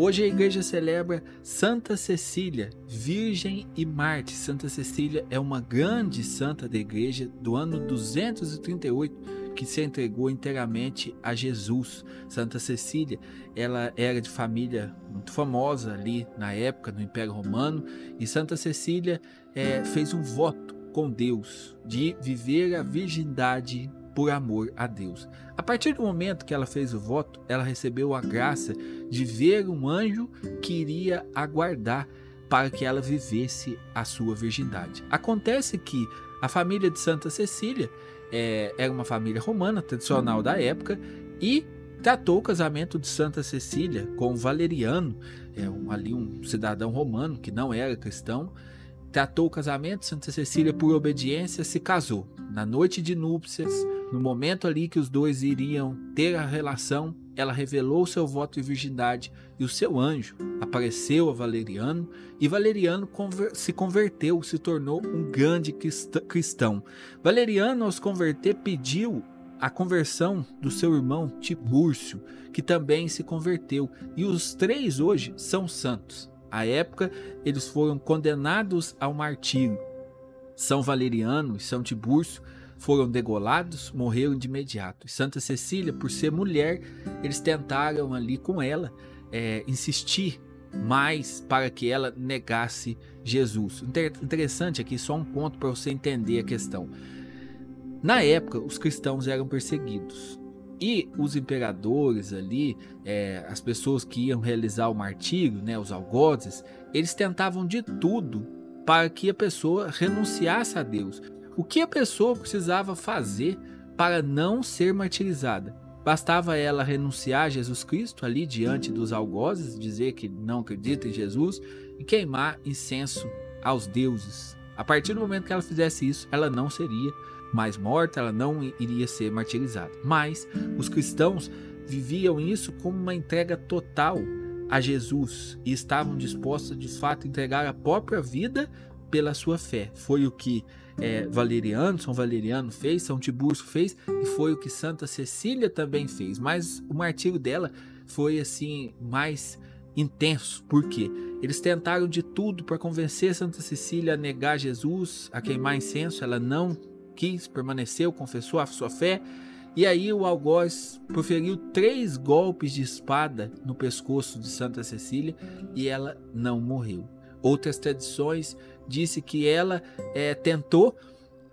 Hoje a igreja celebra Santa Cecília, Virgem e Marte. Santa Cecília é uma grande santa da igreja do ano 238 que se entregou inteiramente a Jesus. Santa Cecília, ela era de família muito famosa ali na época no Império Romano e Santa Cecília é, fez um voto com Deus de viver a virgindade por amor a Deus. A partir do momento que ela fez o voto, ela recebeu a graça de ver um anjo que iria aguardar para que ela vivesse a sua virgindade. Acontece que a família de Santa Cecília é, era uma família romana tradicional da época e tratou o casamento de Santa Cecília com Valeriano, é, um, ali um cidadão romano que não era cristão, tratou o casamento, Santa Cecília, por obediência, se casou. Na noite de núpcias, no momento ali que os dois iriam ter a relação, ela revelou seu voto de virgindade e o seu anjo apareceu a Valeriano e Valeriano conver se converteu, se tornou um grande cristão. Valeriano, ao se converter, pediu a conversão do seu irmão Tibúrcio, que também se converteu, e os três hoje são santos. À época, eles foram condenados ao martírio. São Valeriano e São Tibúrcio foram degolados, morreram de imediato. E Santa Cecília, por ser mulher, eles tentaram ali com ela é, insistir mais para que ela negasse Jesus. Interessante aqui, só um ponto para você entender a questão. Na época, os cristãos eram perseguidos. E os imperadores ali, é, as pessoas que iam realizar o martírio, né, os algozes, eles tentavam de tudo para que a pessoa renunciasse a Deus. O que a pessoa precisava fazer para não ser martirizada? Bastava ela renunciar a Jesus Cristo ali diante dos algozes, dizer que não acredita em Jesus e queimar incenso aos deuses. A partir do momento que ela fizesse isso, ela não seria mais morta, ela não iria ser martirizada. Mas os cristãos viviam isso como uma entrega total a Jesus e estavam dispostos de fato a entregar a própria vida pela sua fé. Foi o que é, Valeriano, São Valeriano fez, São Tiburcio fez e foi o que Santa Cecília também fez. Mas o martírio dela foi assim mais intenso, porque eles tentaram de tudo para convencer Santa Cecília a negar Jesus, a queimar incenso, ela não quis, permaneceu, confessou a sua fé. E aí o algoz proferiu três golpes de espada no pescoço de Santa Cecília e ela não morreu. Outras tradições disse que ela é, tentou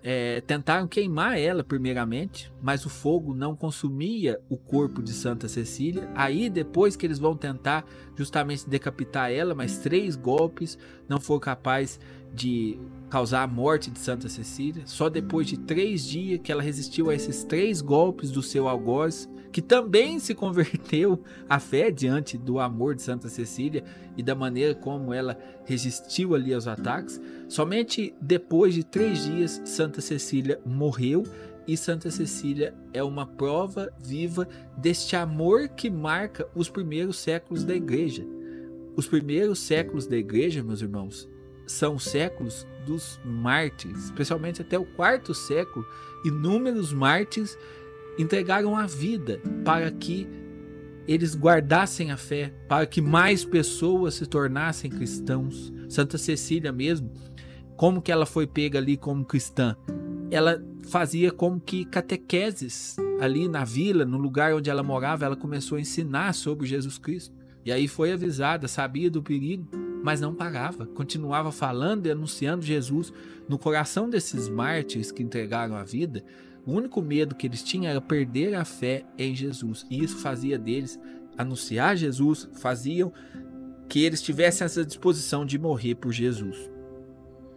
é, tentaram queimar ela primeiramente, mas o fogo não consumia o corpo de Santa Cecília. Aí depois que eles vão tentar justamente decapitar ela, mas três golpes não foram capazes de causar a morte de Santa Cecília. Só depois de três dias que ela resistiu a esses três golpes do seu algoz, que também se converteu à fé diante do amor de Santa Cecília e da maneira como ela resistiu ali aos ataques. Somente depois de três dias, Santa Cecília morreu e Santa Cecília é uma prova viva deste amor que marca os primeiros séculos da igreja. Os primeiros séculos da igreja, meus irmãos, são séculos dos mártires, especialmente até o quarto século, inúmeros mártires entregaram a vida para que eles guardassem a fé, para que mais pessoas se tornassem cristãos. Santa Cecília mesmo, como que ela foi pega ali como cristã? Ela fazia como que catequeses ali na vila, no lugar onde ela morava, ela começou a ensinar sobre Jesus Cristo. E aí foi avisada, sabia do perigo, mas não parava, continuava falando e anunciando Jesus no coração desses mártires que entregaram a vida. O único medo que eles tinham era perder a fé em Jesus, e isso fazia deles anunciar Jesus, faziam que eles tivessem essa disposição de morrer por Jesus.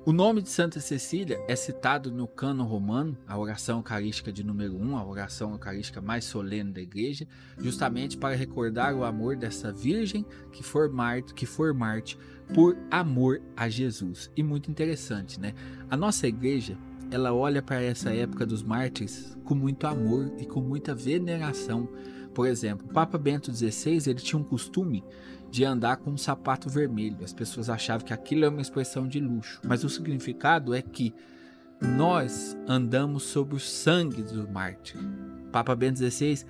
O nome de Santa Cecília é citado no cano romano, a oração eucarística de número 1, a oração eucarística mais solene da igreja, justamente para recordar o amor dessa virgem que for Marte, que for Marte por amor a Jesus. E muito interessante, né? A nossa igreja, ela olha para essa época dos mártires com muito amor e com muita veneração. Por exemplo, o Papa Bento XVI, ele tinha um costume de andar com um sapato vermelho. As pessoas achavam que aquilo é uma expressão de luxo, mas o significado é que nós andamos sobre o sangue do mártir. Papa Bento XVI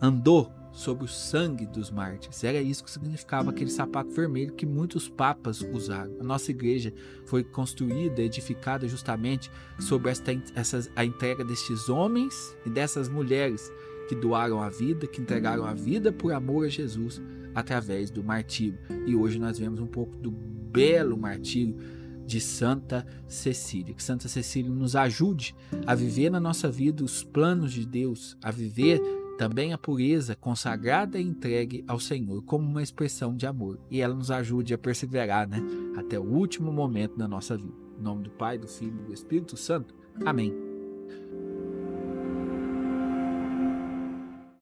andou sobre o sangue dos mártires. Era isso que significava aquele sapato vermelho que muitos papas usaram. A nossa igreja foi construída, edificada justamente sobre esta, essa, a entrega destes homens e dessas mulheres que doaram a vida, que entregaram a vida por amor a Jesus através do martírio. E hoje nós vemos um pouco do belo martírio de Santa Cecília. Que Santa Cecília nos ajude a viver na nossa vida os planos de Deus, a viver também a pureza consagrada e entregue ao Senhor como uma expressão de amor. E ela nos ajude a perseverar né, até o último momento da nossa vida. Em nome do Pai, do Filho e do Espírito Santo. Amém.